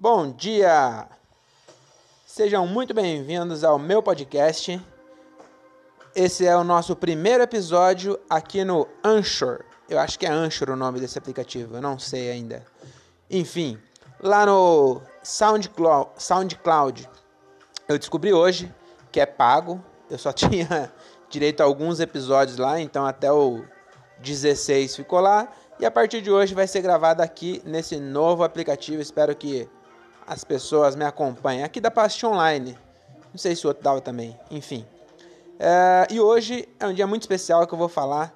Bom dia! Sejam muito bem-vindos ao meu podcast. Esse é o nosso primeiro episódio aqui no Anchor. Eu acho que é Anchor o nome desse aplicativo, eu não sei ainda. Enfim, lá no SoundCloud, SoundCloud eu descobri hoje que é pago. Eu só tinha direito a alguns episódios lá, então até o 16 ficou lá. E a partir de hoje vai ser gravado aqui nesse novo aplicativo. Espero que as pessoas me acompanhem. Aqui da Past Online. Não sei se o outro dava também. Enfim. É, e hoje é um dia muito especial que eu vou falar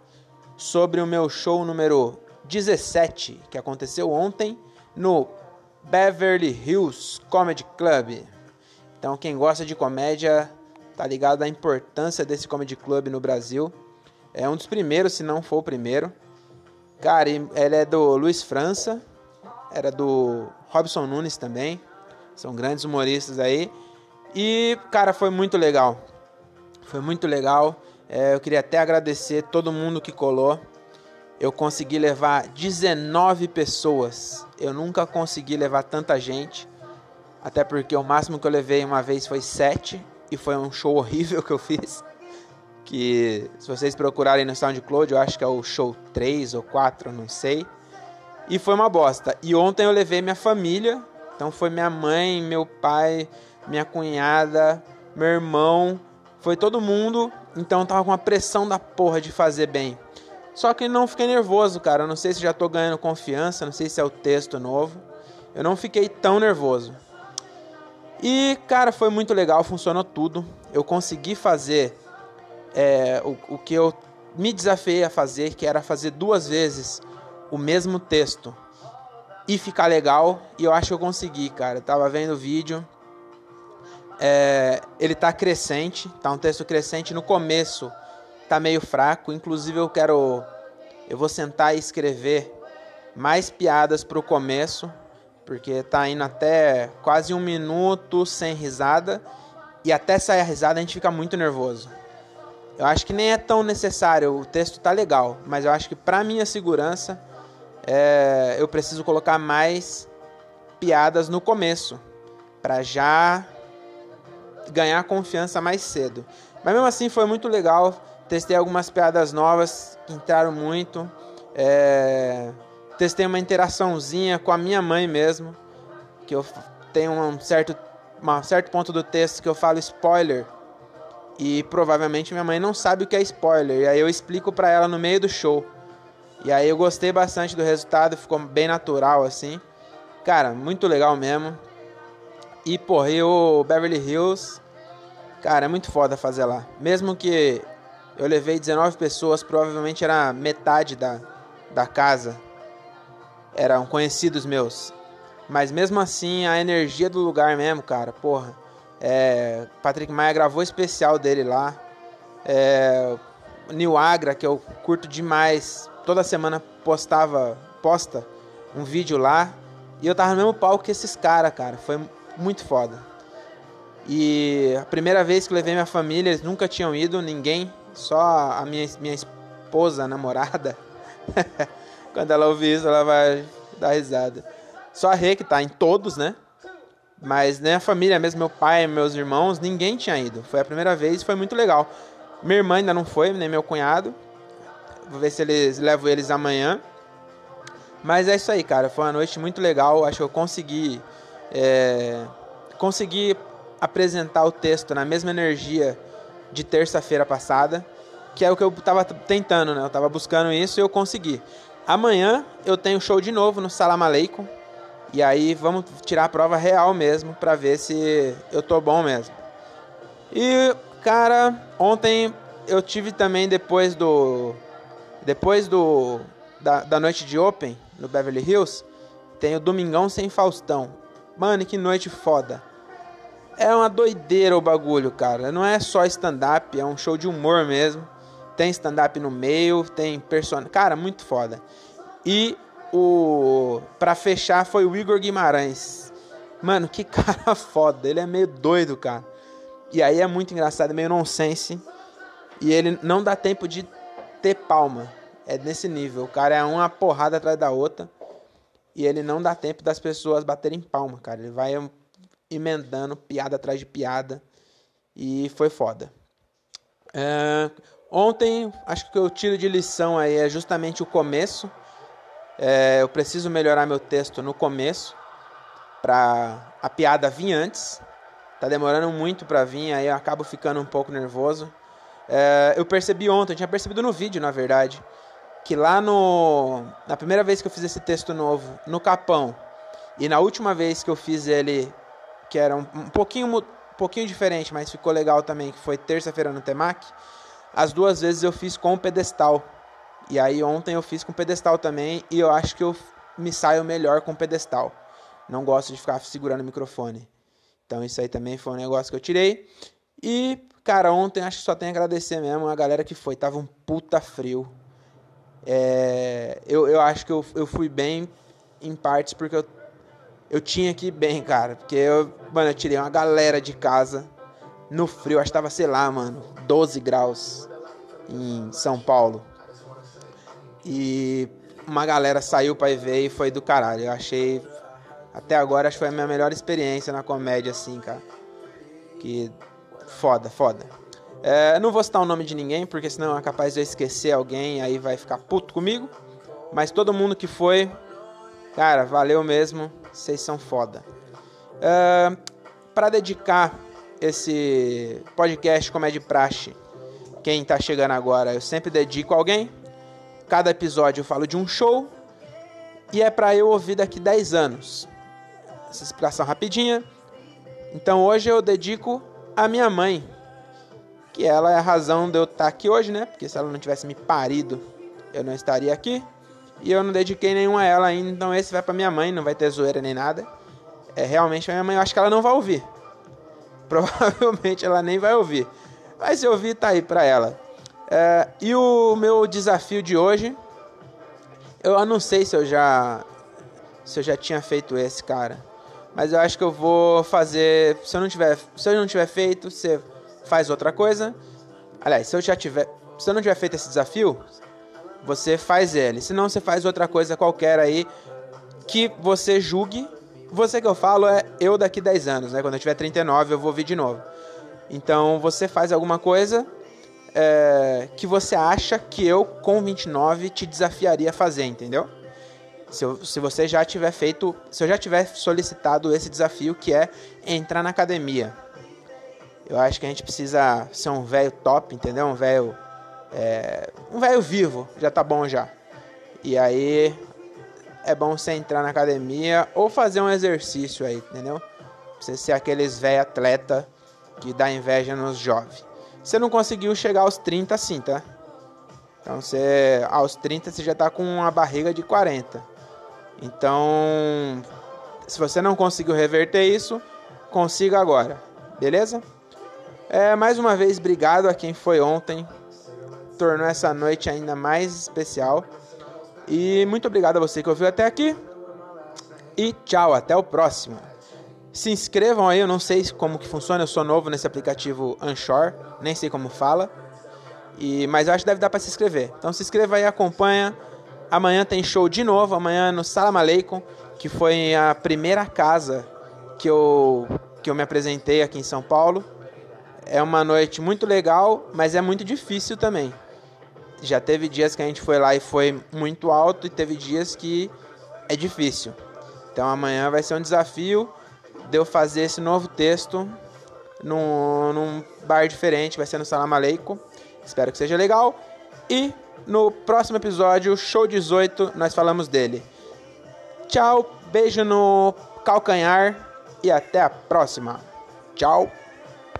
sobre o meu show número 17, que aconteceu ontem no Beverly Hills Comedy Club. Então, quem gosta de comédia tá ligado à importância desse comedy club no Brasil. É um dos primeiros, se não for o primeiro. Cara, ele é do Luiz França, era do Robson Nunes também. São grandes humoristas aí. E, cara, foi muito legal. Foi muito legal. É, eu queria até agradecer todo mundo que colou. Eu consegui levar 19 pessoas. Eu nunca consegui levar tanta gente. Até porque o máximo que eu levei uma vez foi 7. E foi um show horrível que eu fiz que se vocês procurarem no SoundCloud, eu acho que é o show 3 ou 4, não sei. E foi uma bosta. E ontem eu levei minha família, então foi minha mãe, meu pai, minha cunhada, meu irmão, foi todo mundo, então tava com uma pressão da porra de fazer bem. Só que não fiquei nervoso, cara. Eu não sei se já tô ganhando confiança, não sei se é o texto novo. Eu não fiquei tão nervoso. E, cara, foi muito legal, funcionou tudo. Eu consegui fazer é, o, o que eu me desafiei a fazer, que era fazer duas vezes o mesmo texto e ficar legal. E eu acho que eu consegui, cara. Eu tava vendo o vídeo. É, ele tá crescente, tá um texto crescente. No começo tá meio fraco. Inclusive eu quero. Eu vou sentar e escrever mais piadas pro começo. Porque tá indo até quase um minuto sem risada. E até sair a risada a gente fica muito nervoso. Eu acho que nem é tão necessário, o texto tá legal, mas eu acho que para minha segurança é, eu preciso colocar mais piadas no começo, para já ganhar confiança mais cedo. Mas mesmo assim foi muito legal, testei algumas piadas novas que entraram muito, é, testei uma interaçãozinha com a minha mãe mesmo, que eu tenho um certo, um certo ponto do texto que eu falo spoiler e provavelmente minha mãe não sabe o que é spoiler. E aí eu explico para ela no meio do show. E aí eu gostei bastante do resultado, ficou bem natural assim. Cara, muito legal mesmo. E porra, e o Beverly Hills, cara, é muito foda fazer lá. Mesmo que eu levei 19 pessoas, provavelmente era metade da, da casa. Eram conhecidos meus. Mas mesmo assim, a energia do lugar mesmo, cara, porra é, Patrick Maia gravou especial dele lá. É, New Agra, que eu curto demais. Toda semana postava, posta um vídeo lá. E eu tava no mesmo palco que esses caras, cara. Foi muito foda. E a primeira vez que levei minha família, eles nunca tinham ido, ninguém. Só a minha, minha esposa, namorada. Quando ela ouvir isso, ela vai dar risada. Só a Rê, que tá em todos, né? Mas nem a família mesmo, meu pai, meus irmãos, ninguém tinha ido. Foi a primeira vez e foi muito legal. Minha irmã ainda não foi, nem meu cunhado. Vou ver se eles levo eles amanhã. Mas é isso aí, cara. Foi uma noite muito legal. Acho que eu consegui. É, consegui apresentar o texto na mesma energia de terça-feira passada. Que é o que eu tava tentando, né? Eu tava buscando isso e eu consegui. Amanhã eu tenho show de novo no Salam Aleikum e aí vamos tirar a prova real mesmo para ver se eu tô bom mesmo. E cara, ontem eu tive também depois do depois do da, da noite de Open no Beverly Hills, tem o Domingão sem Faustão. Mano, que noite foda. É uma doideira o bagulho, cara. Não é só stand-up, é um show de humor mesmo. Tem stand-up no meio, tem personagem. Cara, muito foda. E o para fechar foi o Igor Guimarães. Mano, que cara foda, ele é meio doido, cara. E aí é muito engraçado, meio nonsense. E ele não dá tempo de ter palma. É nesse nível. O cara é uma porrada atrás da outra. e ele não dá tempo das pessoas baterem palma, cara. Ele vai emendando piada atrás de piada e foi foda. É, ontem, acho que o que eu tiro de lição aí é justamente o começo. É, eu preciso melhorar meu texto no começo para a piada vir antes. Tá demorando muito para vir, aí eu acabo ficando um pouco nervoso. É, eu percebi ontem, eu tinha percebido no vídeo, na verdade, que lá no na primeira vez que eu fiz esse texto novo no Capão e na última vez que eu fiz ele que era um, um pouquinho um pouquinho diferente, mas ficou legal também, que foi terça-feira no Temac, as duas vezes eu fiz com o pedestal. E aí ontem eu fiz com pedestal também e eu acho que eu me saio melhor com pedestal. Não gosto de ficar segurando o microfone. Então isso aí também foi um negócio que eu tirei. E, cara, ontem acho que só tenho a agradecer mesmo a galera que foi. Tava um puta frio. É, eu, eu acho que eu, eu fui bem em partes porque eu, eu tinha que ir bem, cara. Porque eu, mano, eu tirei uma galera de casa no frio. Acho que tava, sei lá, mano, 12 graus em São Paulo. E uma galera saiu pra ir ver e foi do caralho. Eu achei. Até agora acho que foi a minha melhor experiência na comédia, assim, cara. Que. Foda, foda. É, não vou citar o nome de ninguém, porque senão é capaz de eu esquecer alguém, aí vai ficar puto comigo. Mas todo mundo que foi, cara, valeu mesmo. Vocês são foda. É, para dedicar esse podcast como é de praxe, quem tá chegando agora, eu sempre dedico a alguém. Cada episódio eu falo de um show e é para eu ouvir daqui 10 anos. Essa explicação rapidinha. Então hoje eu dedico a minha mãe, que ela é a razão de eu estar tá aqui hoje, né? Porque se ela não tivesse me parido, eu não estaria aqui. E eu não dediquei nenhum a ela ainda, então esse vai para minha mãe, não vai ter zoeira nem nada. É realmente a minha mãe, eu acho que ela não vai ouvir. Provavelmente ela nem vai ouvir. Mas se ouvir, tá aí pra ela. É, e o meu desafio de hoje, eu não sei se eu já se eu já tinha feito esse, cara. Mas eu acho que eu vou fazer, se eu não tiver, se eu não tiver feito, você faz outra coisa. Aliás, se eu já tiver, se eu não tiver feito esse desafio, você faz ele. Se não, você faz outra coisa qualquer aí que você julgue. Você que eu falo é eu daqui 10 anos, né? Quando eu tiver 39, eu vou vir de novo. Então, você faz alguma coisa é, que você acha que eu, com 29, te desafiaria a fazer, entendeu? Se, eu, se você já tiver feito, se eu já tiver solicitado esse desafio que é entrar na academia. Eu acho que a gente precisa ser um velho top, entendeu? Um velho. É, um velho vivo, já tá bom já. E aí é bom você entrar na academia ou fazer um exercício aí, entendeu? Você ser aqueles velho atleta que dá inveja nos jovens. Você não conseguiu chegar aos 30 assim, tá? Então você aos 30 você já tá com uma barriga de 40. Então, se você não conseguiu reverter isso, consiga agora. Beleza? É, mais uma vez, obrigado a quem foi ontem. Tornou essa noite ainda mais especial. E muito obrigado a você que ouviu até aqui. E tchau, até o próximo. Se inscrevam aí, eu não sei como que funciona, eu sou novo nesse aplicativo Anchor, nem sei como fala. E, mas eu acho que deve dar para se inscrever. Então se inscreva aí, acompanha. Amanhã tem show de novo, amanhã no Salam Aleikum, que foi a primeira casa que eu, que eu me apresentei aqui em São Paulo. É uma noite muito legal, mas é muito difícil também. Já teve dias que a gente foi lá e foi muito alto, e teve dias que é difícil. Então amanhã vai ser um desafio de eu fazer esse novo texto num, num bar diferente, vai ser no Salam Aleikum. Espero que seja legal. E no próximo episódio, show 18, nós falamos dele. Tchau, beijo no calcanhar e até a próxima. Tchau.